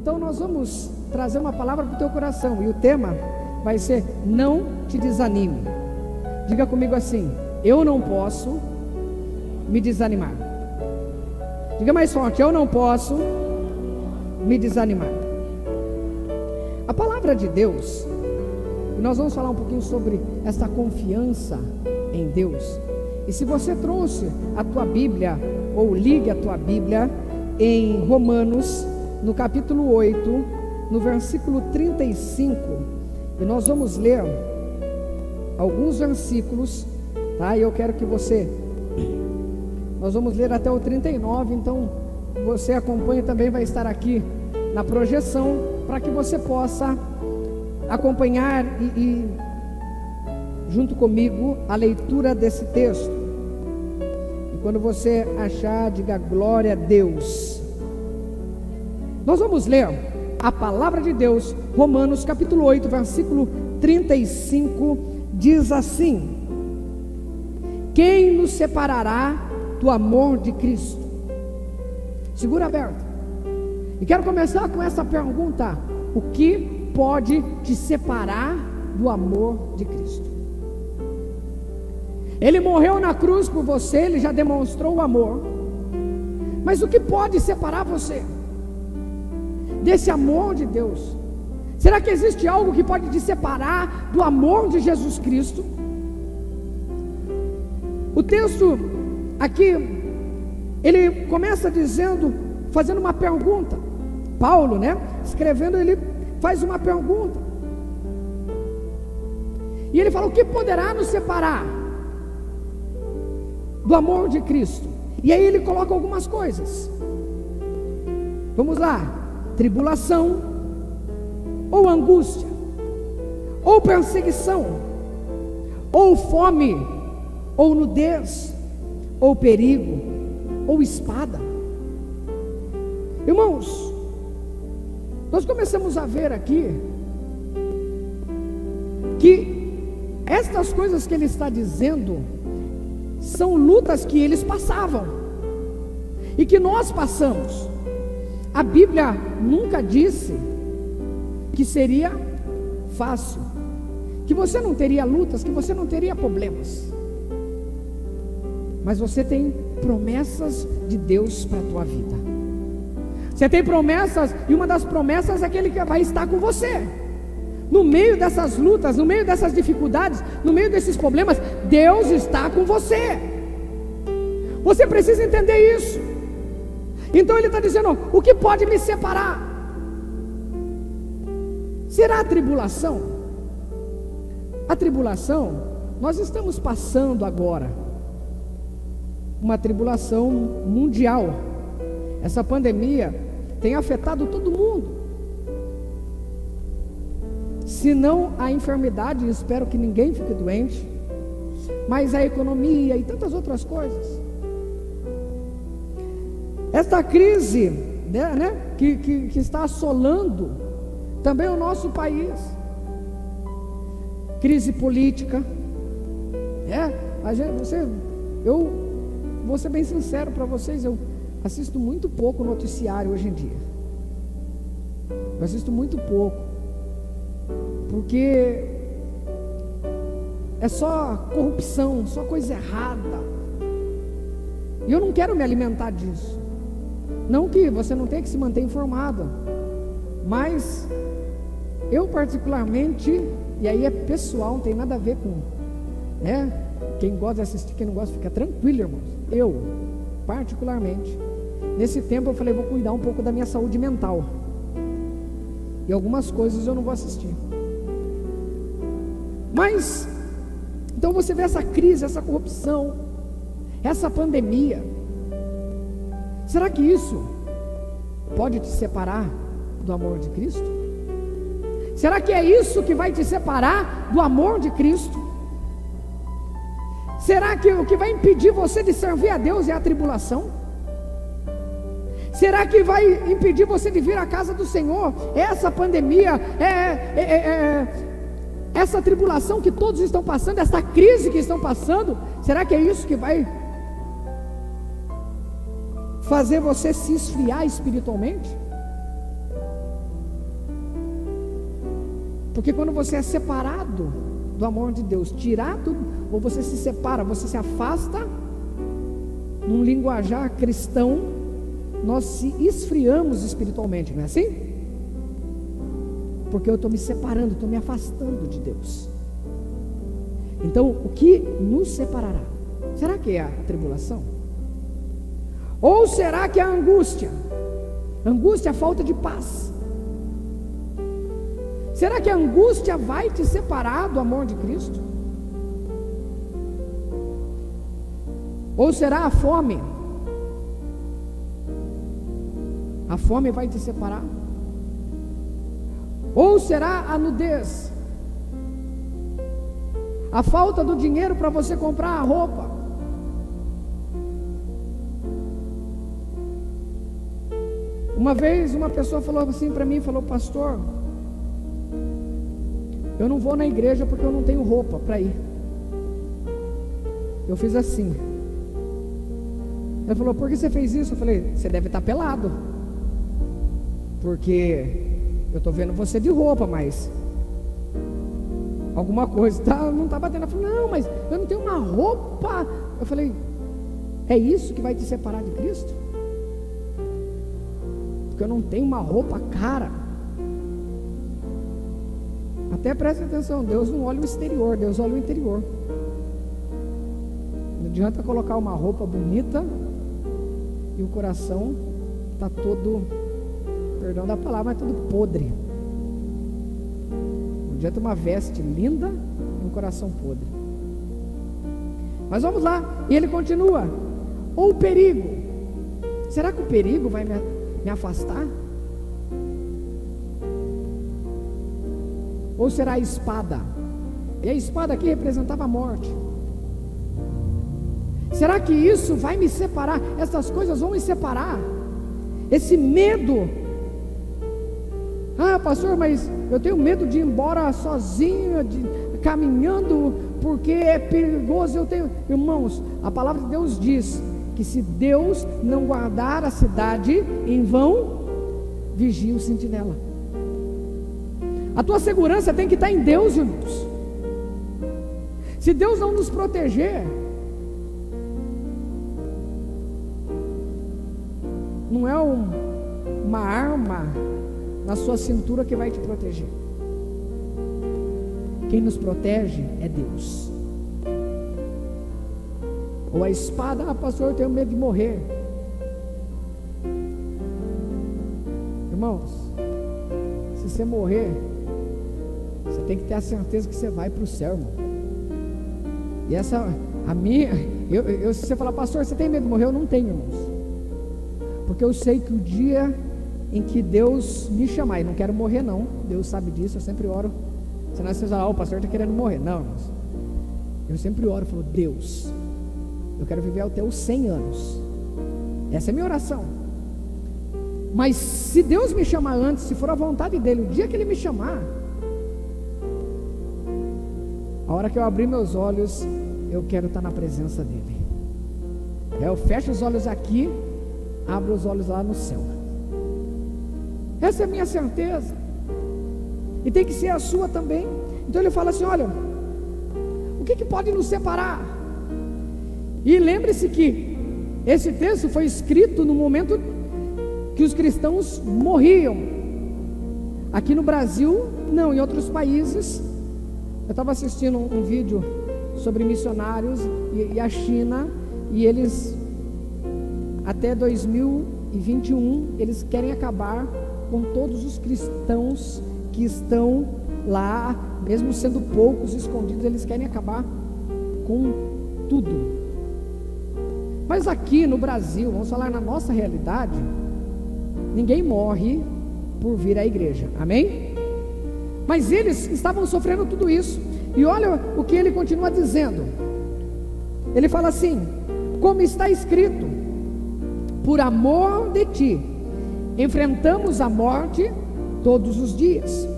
Então nós vamos trazer uma palavra para o teu coração e o tema vai ser não te desanime. Diga comigo assim: eu não posso me desanimar. Diga mais forte: eu não posso me desanimar. A palavra de Deus, nós vamos falar um pouquinho sobre essa confiança em Deus. E se você trouxe a tua Bíblia, ou ligue a tua Bíblia em Romanos, no capítulo 8, no versículo 35, e nós vamos ler alguns versículos, tá? E eu quero que você nós vamos ler até o 39, então você acompanha também vai estar aqui na projeção para que você possa acompanhar e, e junto comigo a leitura desse texto. E quando você achar, diga glória a Deus. Nós vamos ler a palavra de Deus, Romanos capítulo 8, versículo 35, diz assim: Quem nos separará do amor de Cristo? Segura aberto. E quero começar com essa pergunta: O que pode te separar do amor de Cristo? Ele morreu na cruz por você, ele já demonstrou o amor. Mas o que pode separar você desse amor de Deus? Será que existe algo que pode te separar do amor de Jesus Cristo? O texto aqui, ele começa dizendo, fazendo uma pergunta. Paulo, né? Escrevendo, ele faz uma pergunta. E ele fala: O que poderá nos separar do amor de Cristo? E aí ele coloca algumas coisas. Vamos lá: tribulação, ou angústia, ou perseguição, ou fome, ou nudez, ou perigo, ou espada. Irmãos, nós começamos a ver aqui que estas coisas que ele está dizendo são lutas que eles passavam e que nós passamos. A Bíblia nunca disse que seria fácil, que você não teria lutas, que você não teria problemas. Mas você tem promessas de Deus para a tua vida. Você tem promessas, e uma das promessas é aquele que vai estar com você. No meio dessas lutas, no meio dessas dificuldades, no meio desses problemas, Deus está com você. Você precisa entender isso. Então ele está dizendo: o que pode me separar? Será a tribulação? A tribulação, nós estamos passando agora uma tribulação mundial. Essa pandemia tem afetado todo mundo. Se não a enfermidade, espero que ninguém fique doente, mas a economia e tantas outras coisas. Esta crise né, né, que, que, que está assolando também o nosso país, crise política, é, a gente, você, eu vou ser bem sincero para vocês, eu assisto muito pouco noticiário hoje em dia. Eu assisto muito pouco, porque é só corrupção, só coisa errada. E eu não quero me alimentar disso. Não que você não tenha que se manter informado, mas eu particularmente, e aí é pessoal, não tem nada a ver com, né? Quem gosta de assistir, quem não gosta, fica tranquilo, irmãos. Eu, particularmente, nesse tempo eu falei, vou cuidar um pouco da minha saúde mental. E algumas coisas eu não vou assistir. Mas, então você vê essa crise, essa corrupção, essa pandemia. Será que isso pode te separar do amor de Cristo? Será que é isso que vai te separar do amor de Cristo? Será que o que vai impedir você de servir a Deus é a tribulação? Será que vai impedir você de vir à casa do Senhor? É essa pandemia, é, é, é, é, essa tribulação que todos estão passando, essa crise que estão passando, será que é isso que vai fazer você se esfriar espiritualmente? Porque quando você é separado do amor de Deus, tirado, ou você se separa, você se afasta, num linguajar cristão, nós se esfriamos espiritualmente, não é assim? Porque eu estou me separando, estou me afastando de Deus. Então, o que nos separará? Será que é a tribulação? Ou será que é a angústia? Angústia é falta de paz. Será que a angústia vai te separar do amor de Cristo? Ou será a fome? A fome vai te separar? Ou será a nudez? A falta do dinheiro para você comprar a roupa? Uma vez uma pessoa falou assim para mim, falou, pastor, eu não vou na igreja porque eu não tenho roupa para ir. Eu fiz assim. Ele falou, por que você fez isso? Eu falei, você deve estar pelado. Porque eu estou vendo você de roupa, mas alguma coisa tá, não está batendo. Ela falou, não, mas eu não tenho uma roupa. Eu falei, é isso que vai te separar de Cristo? Porque eu não tenho uma roupa cara. Até preste atenção, Deus não olha o exterior, Deus olha o interior. Não adianta colocar uma roupa bonita e o coração está todo, perdão da palavra, mas todo podre. Não adianta uma veste linda e um coração podre. Mas vamos lá, e ele continua. Ou o perigo. Será que o perigo vai me me afastar? Ou será a espada? E a espada aqui representava a morte. Será que isso vai me separar? Essas coisas vão me separar? Esse medo. Ah, pastor, mas eu tenho medo de ir embora sozinho, de, caminhando, porque é perigoso. Eu tenho, irmãos, a palavra de Deus diz que se Deus não guardar a cidade, em vão vigia o sentinela. A tua segurança tem que estar em Deus, irmãos. Se Deus não nos proteger, não é um, uma arma na sua cintura que vai te proteger. Quem nos protege é Deus. Ou a espada, ah, pastor, eu tenho medo de morrer. Irmãos, se você morrer, você tem que ter a certeza que você vai para o céu, irmão. E essa, a minha, eu, eu, se você falar, pastor, você tem medo de morrer? Eu não tenho, irmãos. Porque eu sei que o dia em que Deus me chamar, e não quero morrer, não, Deus sabe disso, eu sempre oro. Senão vocês falam, ah, o pastor está querendo morrer. Não, irmãos. Eu sempre oro e falo, Deus, eu quero viver até os 100 anos. Essa é a minha oração. Mas se Deus me chamar antes, se for a vontade dele, o dia que ele me chamar, a hora que eu abrir meus olhos, eu quero estar na presença dele. É, eu fecho os olhos aqui, abro os olhos lá no céu. Essa é a minha certeza. E tem que ser a sua também. Então ele fala assim: olha, o que, que pode nos separar? E lembre-se que esse texto foi escrito no momento que os cristãos morriam. Aqui no Brasil, não, em outros países. Eu estava assistindo um, vídeo sobre missionários e, e a China, e eles, até 2021, eles querem acabar com todos os cristãos que estão lá, mesmo sendo poucos escondidos, eles querem acabar com tudo. Mas aqui no Brasil, vamos falar na nossa realidade, ninguém morre por vir à igreja, amém? Mas eles estavam sofrendo tudo isso, e olha o que ele continua dizendo. Ele fala assim: como está escrito, por amor de ti, enfrentamos a morte todos os dias.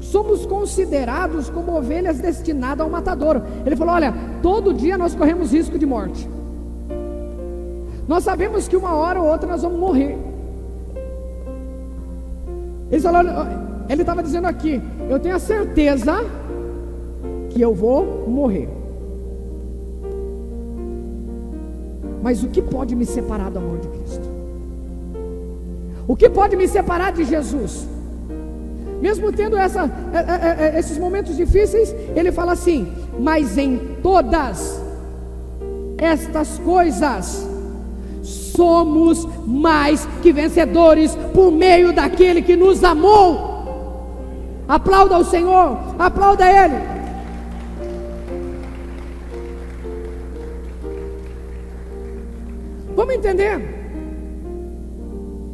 Somos considerados como ovelhas destinadas ao matadouro. Ele falou: olha, todo dia nós corremos risco de morte. Nós sabemos que uma hora ou outra nós vamos morrer. Ele estava dizendo aqui: Eu tenho a certeza que eu vou morrer. Mas o que pode me separar do amor de Cristo? O que pode me separar de Jesus? Mesmo tendo essa, é, é, é, esses momentos difíceis, ele fala assim: Mas em todas estas coisas, somos mais que vencedores por meio daquele que nos amou. Aplauda o Senhor, aplauda Ele. Vamos entender?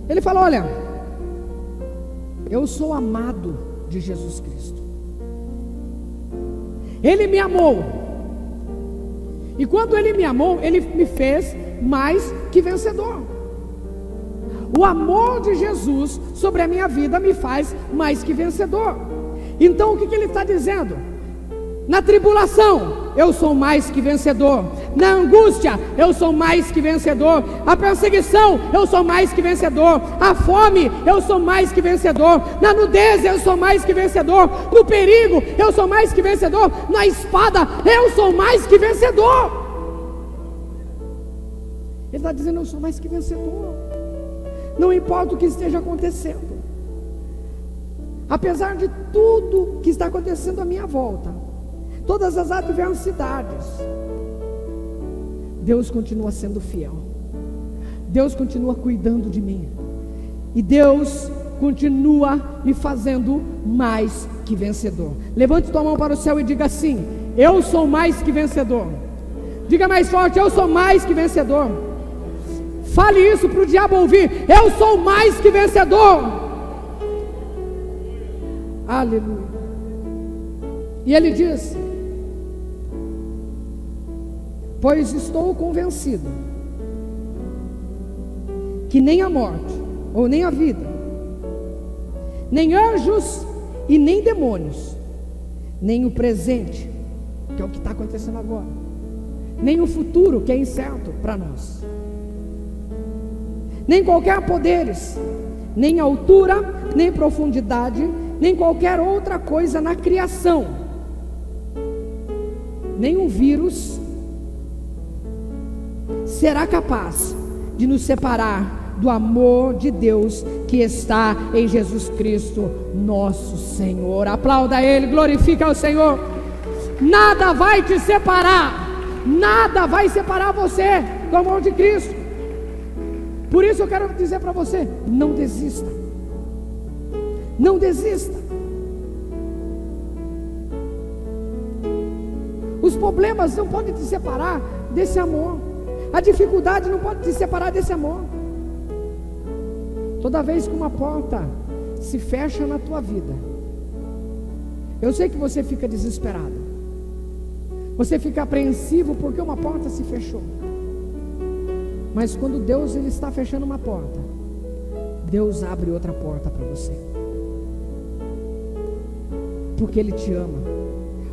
Ele falou: Olha, eu sou amado de Jesus Cristo. Ele me amou. E quando ele me amou, ele me fez mais que vencedor. O amor de Jesus sobre a minha vida me faz mais que vencedor. Então o que, que ele está dizendo? Na tribulação, eu sou mais que vencedor. Na angústia, eu sou mais que vencedor. A perseguição, eu sou mais que vencedor. A fome, eu sou mais que vencedor. Na nudez, eu sou mais que vencedor. No perigo, eu sou mais que vencedor. Na espada, eu sou mais que vencedor. Está dizendo: Eu sou mais que vencedor. Não importa o que esteja acontecendo. Apesar de tudo que está acontecendo à minha volta, todas as adversidades, Deus continua sendo fiel. Deus continua cuidando de mim. E Deus continua me fazendo mais que vencedor. Levante tua mão para o céu e diga assim: Eu sou mais que vencedor. Diga mais forte: Eu sou mais que vencedor. Fale isso para o diabo ouvir. Eu sou mais que vencedor. Aleluia. E ele diz: Pois estou convencido que nem a morte, ou nem a vida, nem anjos e nem demônios, nem o presente, que é o que está acontecendo agora, nem o futuro, que é incerto para nós nem qualquer poderes, nem altura, nem profundidade, nem qualquer outra coisa na criação, nenhum vírus será capaz de nos separar do amor de Deus que está em Jesus Cristo, nosso Senhor. Aplauda Ele, glorifica o Senhor. Nada vai te separar, nada vai separar você do amor de Cristo. Por isso eu quero dizer para você: não desista. Não desista. Os problemas não podem te separar desse amor. A dificuldade não pode te separar desse amor. Toda vez que uma porta se fecha na tua vida, eu sei que você fica desesperado. Você fica apreensivo porque uma porta se fechou. Mas quando Deus ele está fechando uma porta, Deus abre outra porta para você. Porque Ele te ama.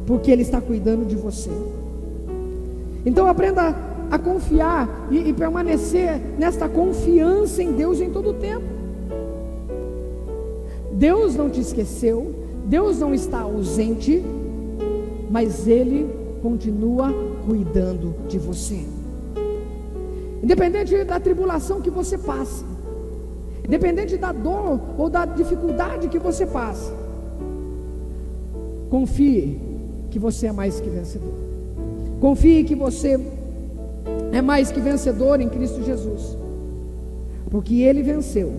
Porque Ele está cuidando de você. Então aprenda a confiar e, e permanecer nesta confiança em Deus em todo o tempo. Deus não te esqueceu, Deus não está ausente, mas Ele continua cuidando de você. Independente da tribulação que você passe, independente da dor ou da dificuldade que você passe, confie que você é mais que vencedor. Confie que você é mais que vencedor em Cristo Jesus, porque Ele venceu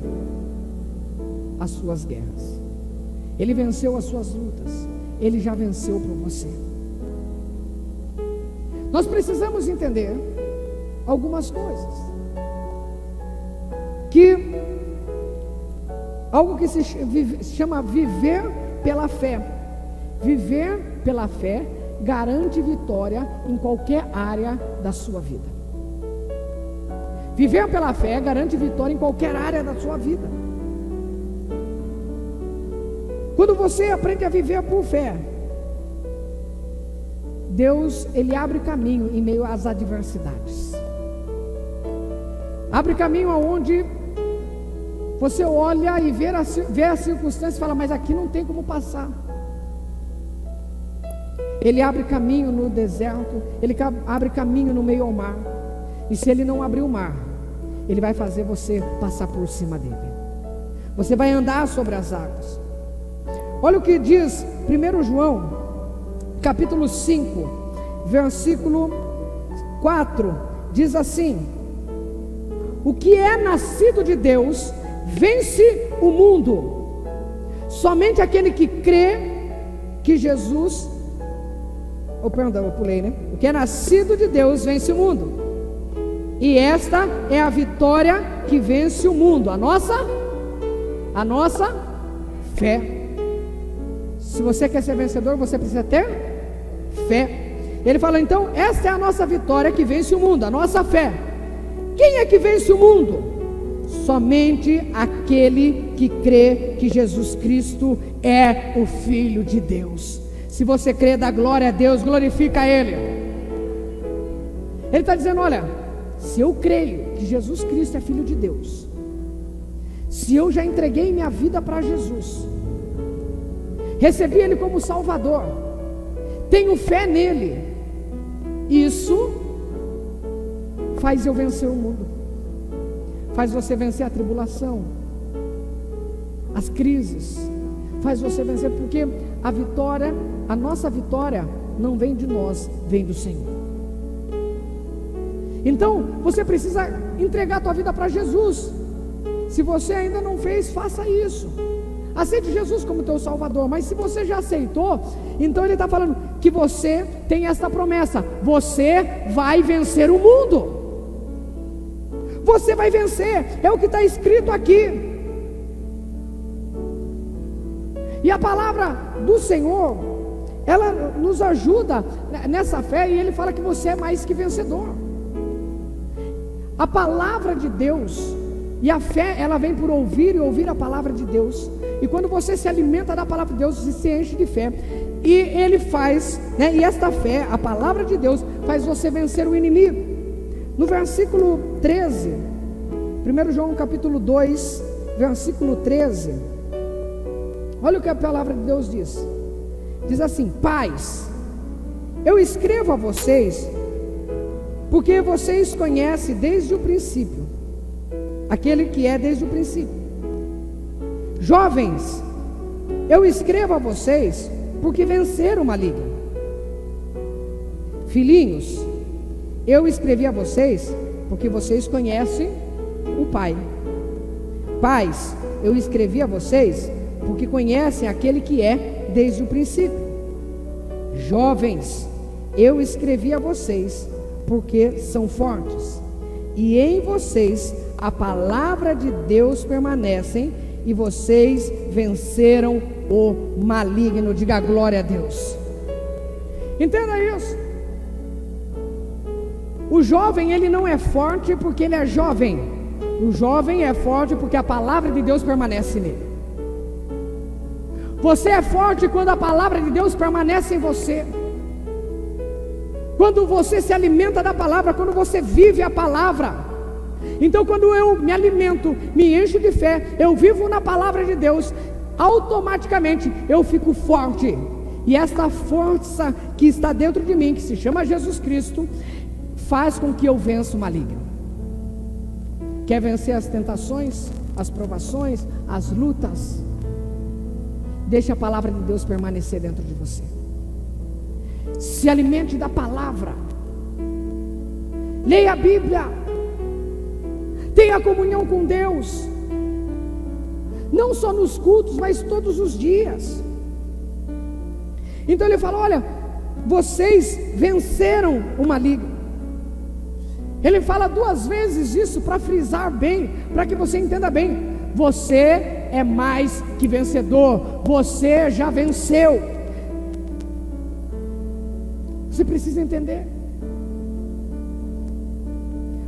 as suas guerras, Ele venceu as suas lutas, Ele já venceu por você. Nós precisamos entender algumas coisas. Que algo que se chama viver pela fé. Viver pela fé garante vitória em qualquer área da sua vida. Viver pela fé garante vitória em qualquer área da sua vida. Quando você aprende a viver por fé, Deus ele abre caminho em meio às adversidades. Abre caminho aonde Você olha e vê a, vê a circunstância e fala, mas aqui não tem como passar. Ele abre caminho no deserto, ele abre caminho no meio ao mar. E se ele não abrir o mar, ele vai fazer você passar por cima dele. Você vai andar sobre as águas. Olha o que diz 1 João, capítulo 5, versículo 4, diz assim: O que é nascido de Deus vence o mundo. Somente aquele que crê que Jesus oh, perdão, eu pulei, né? O que é nascido de Deus vence o mundo. E esta é a vitória que vence o mundo. A nossa a nossa fé. Se você quer ser vencedor, você precisa ter fé. Ele fala então, esta é a nossa vitória que vence o mundo, a nossa fé. Quem é que vence o mundo? Somente aquele que crê que Jesus Cristo é o Filho de Deus. Se você crê, dá glória a Deus, glorifica a Ele. Ele está dizendo: olha, se eu creio que Jesus Cristo é Filho de Deus, se eu já entreguei minha vida para Jesus, recebi Ele como Salvador, tenho fé nele, isso faz eu vencer o mundo, faz você vencer a tribulação, as crises, faz você vencer, porque a vitória a nossa vitória não vem de nós, vem do Senhor. Então, você precisa entregar a tua vida para Jesus. Se você ainda não fez, faça isso. Aceite Jesus como teu Salvador. Mas se você já aceitou, então Ele está falando que você tem esta promessa: você vai vencer o mundo. Você vai vencer, é o que está escrito aqui. E a palavra do Senhor ela nos ajuda nessa fé e ele fala que você é mais que vencedor. A palavra de Deus e a fé, ela vem por ouvir e ouvir a palavra de Deus. E quando você se alimenta da palavra de Deus, você se enche de fé. E ele faz, né, e esta fé, a palavra de Deus, faz você vencer o inimigo. No versículo 13, 1 João capítulo 2, versículo 13. Olha o que a palavra de Deus diz. Diz assim: Pais, eu escrevo a vocês, porque vocês conhecem desde o princípio, aquele que é desde o princípio. Jovens, eu escrevo a vocês, porque venceram o maligno. Filhinhos, eu escrevi a vocês, porque vocês conhecem o Pai. Pais, eu escrevi a vocês, porque conhecem aquele que é desde o princípio. Jovens, eu escrevi a vocês porque são fortes, e em vocês a palavra de Deus permanece, e vocês venceram o maligno. Diga glória a Deus. Entenda isso. O jovem, ele não é forte porque ele é jovem. O jovem é forte porque a palavra de Deus permanece nele. Você é forte quando a palavra de Deus permanece em você. Quando você se alimenta da palavra, quando você vive a palavra. Então, quando eu me alimento, me encho de fé, eu vivo na palavra de Deus, automaticamente eu fico forte. E esta força que está dentro de mim, que se chama Jesus Cristo, faz com que eu vença o maligno. Quer vencer as tentações, as provações, as lutas? Deixe a palavra de Deus permanecer dentro de você. Se alimente da palavra. Leia a Bíblia. Tenha comunhão com Deus. Não só nos cultos, mas todos os dias. Então ele fala: Olha, vocês venceram o maligno. Ele fala duas vezes isso para frisar bem, para que você entenda bem. Você é mais que vencedor, você já venceu. Você precisa entender.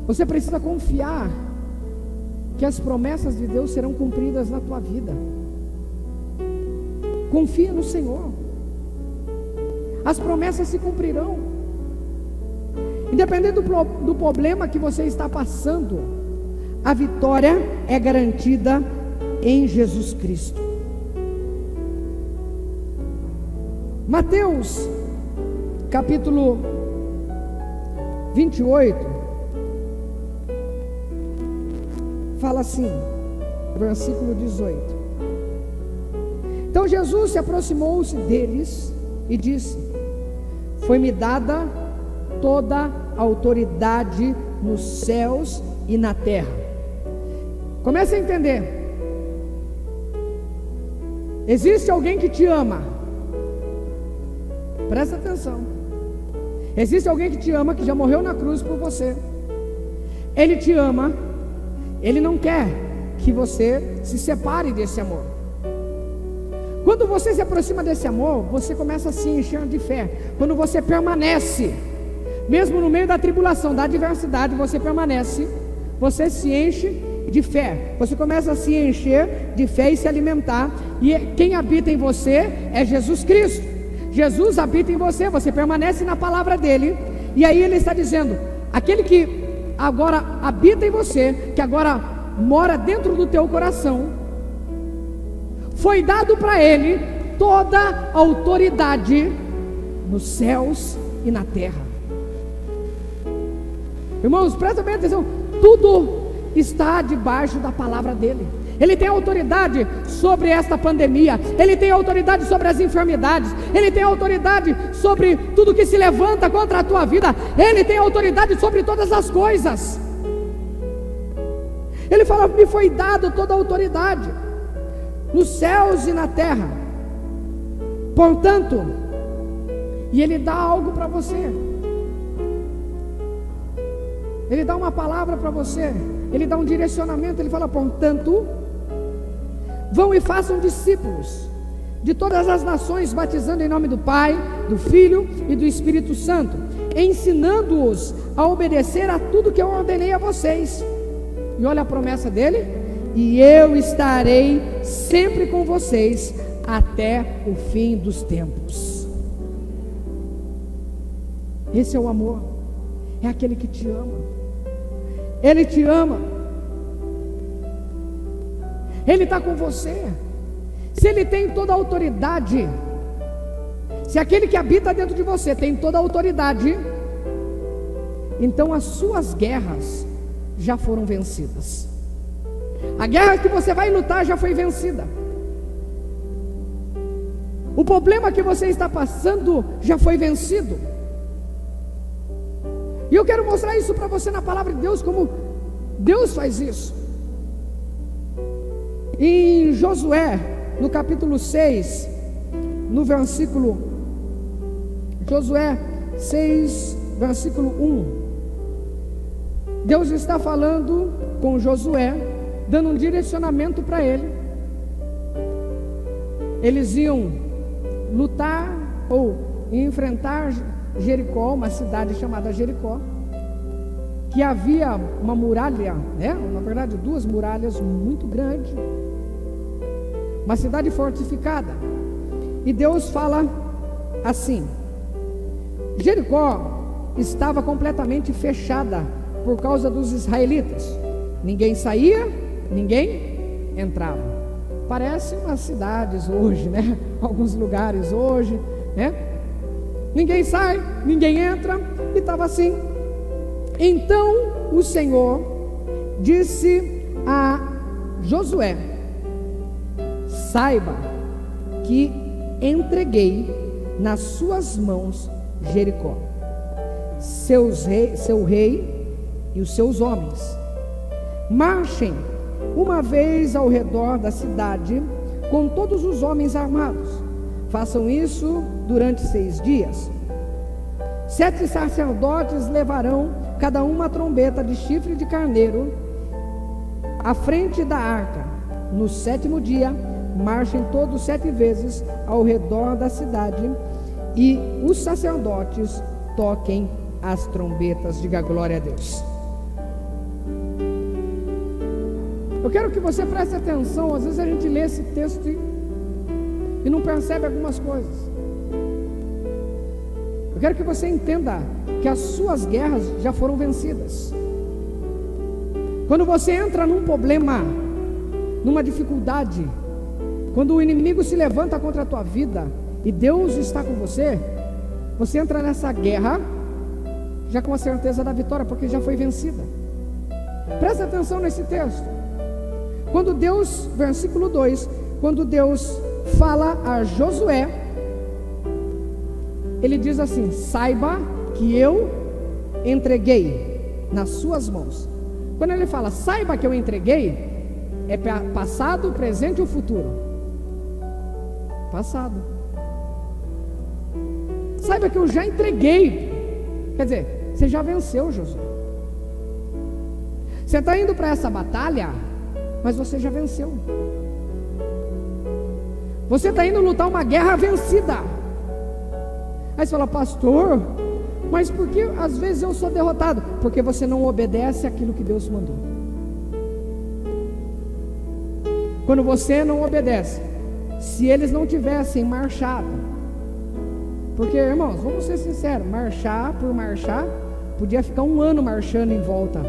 Você precisa confiar que as promessas de Deus serão cumpridas na tua vida. Confia no Senhor. As promessas se cumprirão. Independente do, do problema que você está passando, a vitória é garantida em Jesus Cristo. Mateus, capítulo 28, fala assim, versículo 18. Então Jesus se aproximou-se deles e disse: Foi-me dada toda a autoridade nos céus e na terra. Comece a entender. Existe alguém que te ama. Presta atenção. Existe alguém que te ama, que já morreu na cruz por você. Ele te ama. Ele não quer que você se separe desse amor. Quando você se aproxima desse amor, você começa a se encher de fé. Quando você permanece, mesmo no meio da tribulação, da adversidade, você permanece, você se enche de fé. Você começa a se encher de fé e se alimentar. E quem habita em você é Jesus Cristo. Jesus habita em você, você permanece na palavra dele. E aí ele está dizendo: aquele que agora habita em você, que agora mora dentro do teu coração, foi dado para ele toda a autoridade nos céus e na terra. Irmãos, presta bem atenção: tudo está debaixo da palavra dele. Ele tem autoridade sobre esta pandemia, ele tem autoridade sobre as enfermidades, ele tem autoridade sobre tudo que se levanta contra a tua vida, ele tem autoridade sobre todas as coisas. Ele fala: Me foi dado toda a autoridade nos céus e na terra. Portanto, e ele dá algo para você. Ele dá uma palavra para você, ele dá um direcionamento, ele fala: portanto, vão e façam discípulos de todas as nações, batizando em nome do Pai, do Filho e do Espírito Santo, ensinando-os a obedecer a tudo que eu ordenei a vocês. E olha a promessa dele: e eu estarei sempre com vocês até o fim dos tempos. Esse é o amor, é aquele que te ama. Ele te ama. Ele está com você. Se Ele tem toda a autoridade, se aquele que habita dentro de você tem toda a autoridade, então as suas guerras já foram vencidas. A guerra que você vai lutar já foi vencida. O problema que você está passando já foi vencido. E eu quero mostrar isso para você na palavra de Deus, como Deus faz isso. Em Josué, no capítulo 6, no versículo Josué 6, versículo 1. Deus está falando com Josué, dando um direcionamento para ele. Eles iam lutar ou enfrentar Jericó, uma cidade chamada Jericó, que havia uma muralha, né? na verdade duas muralhas muito grandes, uma cidade fortificada. E Deus fala assim: Jericó estava completamente fechada por causa dos israelitas. Ninguém saía, ninguém entrava. Parece umas cidades hoje, né? Alguns lugares hoje, né? Ninguém sai, ninguém entra, e estava assim. Então o Senhor disse a Josué: Saiba que entreguei nas suas mãos Jericó, seus rei, seu rei e os seus homens. Marchem uma vez ao redor da cidade com todos os homens armados Façam isso durante seis dias. Sete sacerdotes levarão cada uma trombeta de chifre de carneiro à frente da arca. No sétimo dia, marchem todos sete vezes ao redor da cidade e os sacerdotes toquem as trombetas. Diga glória a Deus. Eu quero que você preste atenção. Às vezes a gente lê esse texto e e não percebe algumas coisas. Eu quero que você entenda que as suas guerras já foram vencidas. Quando você entra num problema, numa dificuldade, quando o inimigo se levanta contra a tua vida e Deus está com você, você entra nessa guerra já com a certeza da vitória, porque já foi vencida. Presta atenção nesse texto. Quando Deus, versículo 2, quando Deus fala a Josué, ele diz assim: Saiba que eu entreguei nas suas mãos. Quando ele fala, saiba que eu entreguei, é passado, presente ou futuro? Passado. Saiba que eu já entreguei. Quer dizer, você já venceu, Josué. Você está indo para essa batalha, mas você já venceu. Você está indo lutar uma guerra vencida. Aí você fala, pastor, mas por que às vezes eu sou derrotado? Porque você não obedece aquilo que Deus mandou. Quando você não obedece, se eles não tivessem marchado, porque irmãos, vamos ser sinceros, marchar por marchar, podia ficar um ano marchando em volta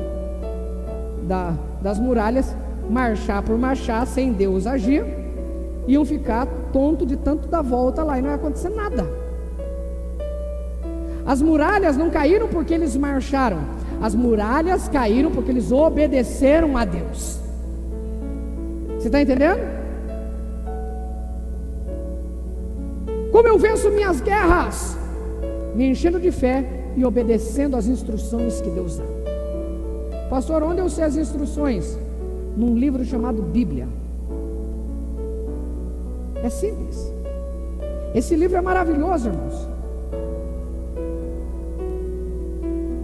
da, das muralhas, marchar por marchar, sem Deus agir, iam ficar tonto de tanto dar volta lá e não ia acontecer nada. As muralhas não caíram porque eles marcharam, as muralhas caíram porque eles obedeceram a Deus. Você está entendendo? Como eu venço minhas guerras? Me enchendo de fé e obedecendo as instruções que Deus dá. Pastor, onde eu sei as instruções? Num livro chamado Bíblia. É simples. Esse livro é maravilhoso, irmãos.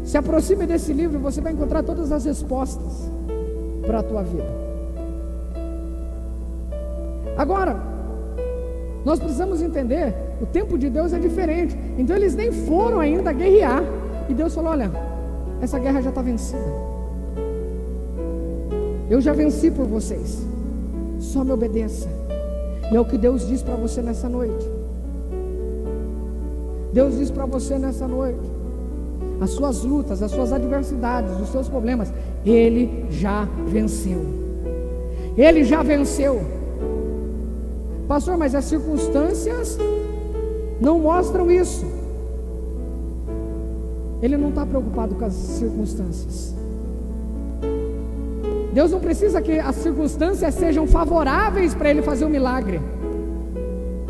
Se aproxime desse livro, você vai encontrar todas as respostas para a tua vida. Agora, nós precisamos entender, o tempo de Deus é diferente. Então eles nem foram ainda guerrear. E Deus falou: olha, essa guerra já está vencida. Eu já venci por vocês. Só me obedeça. E é o que Deus diz para você nessa noite. Deus diz para você nessa noite as suas lutas, as suas adversidades, os seus problemas, Ele já venceu. Ele já venceu. Pastor, mas as circunstâncias não mostram isso. Ele não está preocupado com as circunstâncias. Deus não precisa que as circunstâncias sejam favoráveis para Ele fazer o um milagre.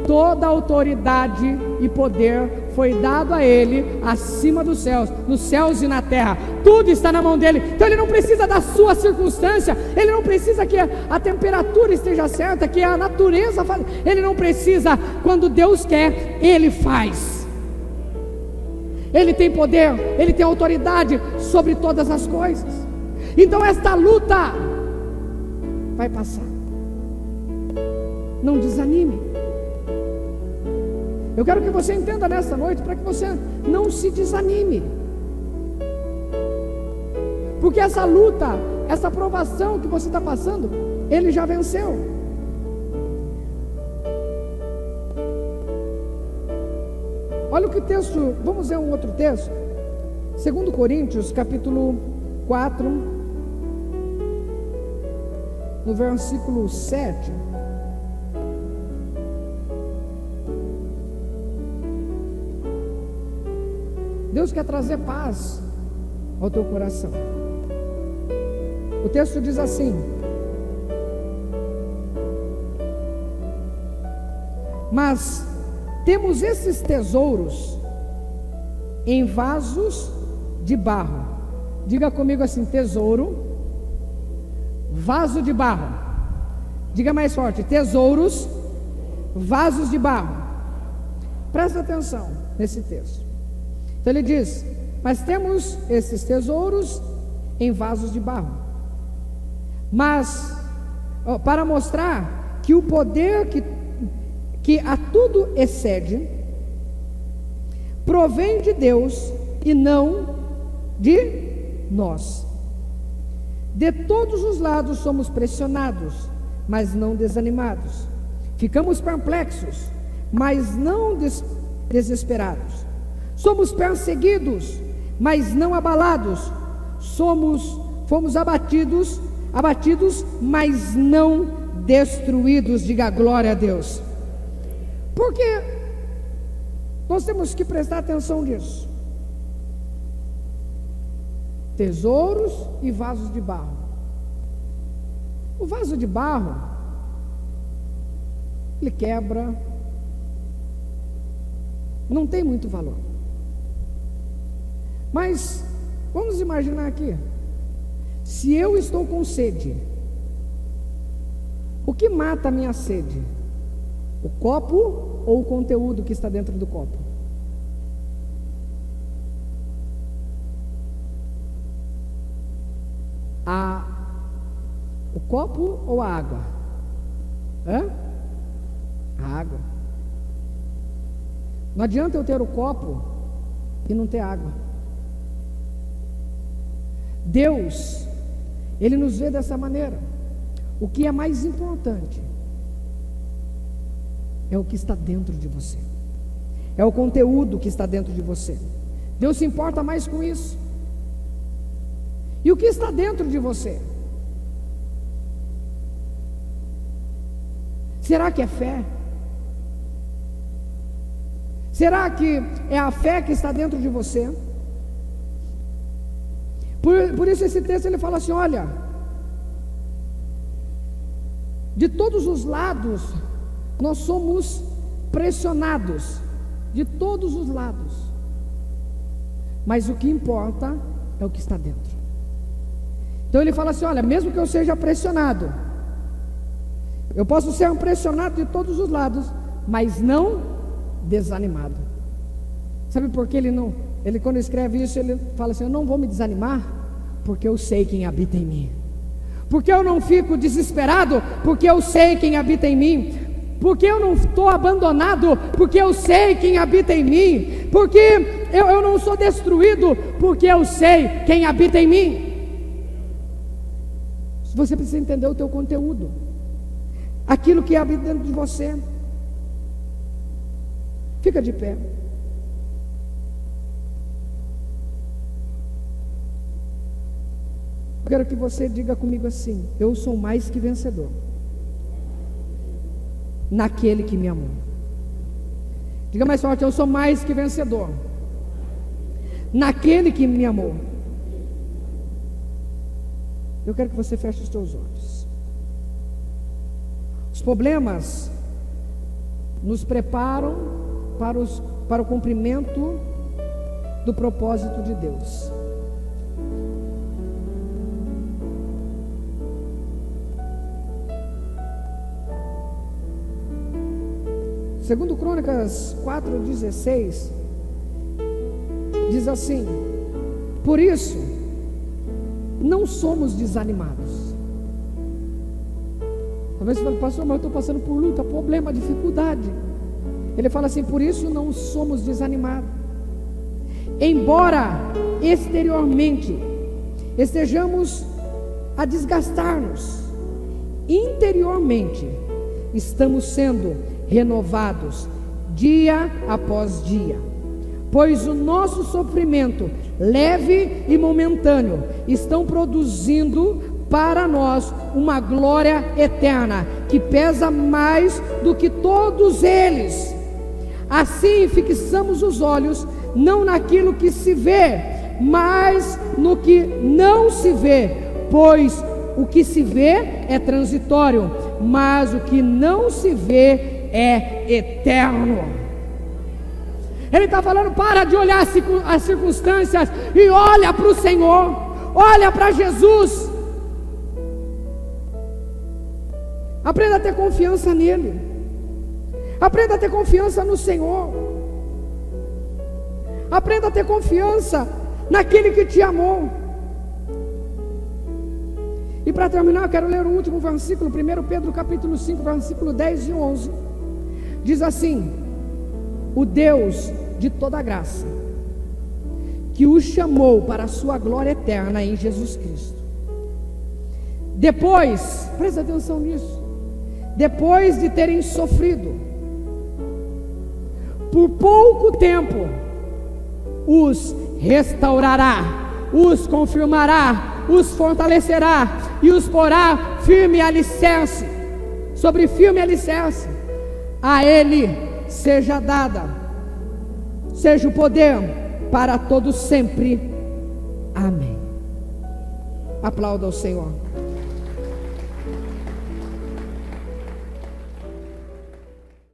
Toda autoridade e poder foi dado a ele acima dos céus, nos céus e na terra. Tudo está na mão dele. Então ele não precisa da sua circunstância, ele não precisa que a temperatura esteja certa, que a natureza faz. Ele não precisa. Quando Deus quer, ele faz. Ele tem poder, ele tem autoridade sobre todas as coisas. Então esta luta vai passar. Não desanime. Eu quero que você entenda nessa noite para que você não se desanime. Porque essa luta, essa provação que você está passando, ele já venceu. Olha o que texto, vamos ver um outro texto. 2 Coríntios, capítulo 4, no versículo 7. Deus quer trazer paz ao teu coração. O texto diz assim: Mas temos esses tesouros em vasos de barro. Diga comigo assim: tesouro, vaso de barro. Diga mais forte: tesouros, vasos de barro. Presta atenção nesse texto. Então ele diz: Mas temos esses tesouros em vasos de barro. Mas, para mostrar que o poder que, que a tudo excede, provém de Deus e não de nós. De todos os lados somos pressionados, mas não desanimados. Ficamos perplexos, mas não des desesperados Somos perseguidos, mas não abalados. Somos fomos abatidos, abatidos, mas não destruídos. Diga glória a Deus. Porque nós temos que prestar atenção nisso. Tesouros e vasos de barro. O vaso de barro, ele quebra, não tem muito valor. Mas vamos imaginar aqui, se eu estou com sede, o que mata a minha sede? O copo ou o conteúdo que está dentro do copo? A, o copo ou a água? Hã? A água. Não adianta eu ter o copo e não ter água. Deus, Ele nos vê dessa maneira. O que é mais importante é o que está dentro de você, é o conteúdo que está dentro de você. Deus se importa mais com isso. E o que está dentro de você? Será que é fé? Será que é a fé que está dentro de você? Por, por isso esse texto ele fala assim: olha, de todos os lados nós somos pressionados, de todos os lados. Mas o que importa é o que está dentro. Então ele fala assim: olha, mesmo que eu seja pressionado, eu posso ser pressionado de todos os lados, mas não desanimado. Sabe por que ele não? Ele quando escreve isso, ele fala assim: Eu não vou me desanimar, porque eu sei quem habita em mim. Porque eu não fico desesperado, porque eu sei quem habita em mim. Porque eu não estou abandonado, porque eu sei quem habita em mim. Porque eu, eu não sou destruído, porque eu sei quem habita em mim. Você precisa entender o teu conteúdo, aquilo que habita dentro de você. Fica de pé. quero que você diga comigo assim: Eu sou mais que vencedor naquele que me amou. Diga mais forte: Eu sou mais que vencedor naquele que me amou. Eu quero que você feche os seus olhos. Os problemas nos preparam para, os, para o cumprimento do propósito de Deus. Segundo Crônicas 4:16 diz assim: Por isso não somos desanimados. Talvez você fale, pastor, mas eu estou passando por luta, problema, dificuldade. Ele fala assim: por isso não somos desanimados. Embora exteriormente estejamos a desgastar-nos, interiormente estamos sendo renovados dia após dia. Pois o nosso sofrimento, leve e momentâneo, estão produzindo para nós uma glória eterna, que pesa mais do que todos eles. Assim fixamos os olhos não naquilo que se vê, mas no que não se vê, pois o que se vê é transitório, mas o que não se vê é eterno. Ele está falando: para de olhar as circunstâncias e olha para o Senhor, olha para Jesus. Aprenda a ter confiança nele. Aprenda a ter confiança no Senhor. Aprenda a ter confiança naquele que te amou. E para terminar, eu quero ler o último versículo, 1 Pedro capítulo 5, versículo 10 e 11. Diz assim: O Deus de toda graça, que o chamou para a sua glória eterna em Jesus Cristo. Depois, presta atenção nisso. Depois de terem sofrido, por pouco tempo, os restaurará, os confirmará, os fortalecerá e os porá firme alicerce sobre firme alicerce. A Ele seja dada, seja o poder para todos sempre. Amém. Aplauda o Senhor.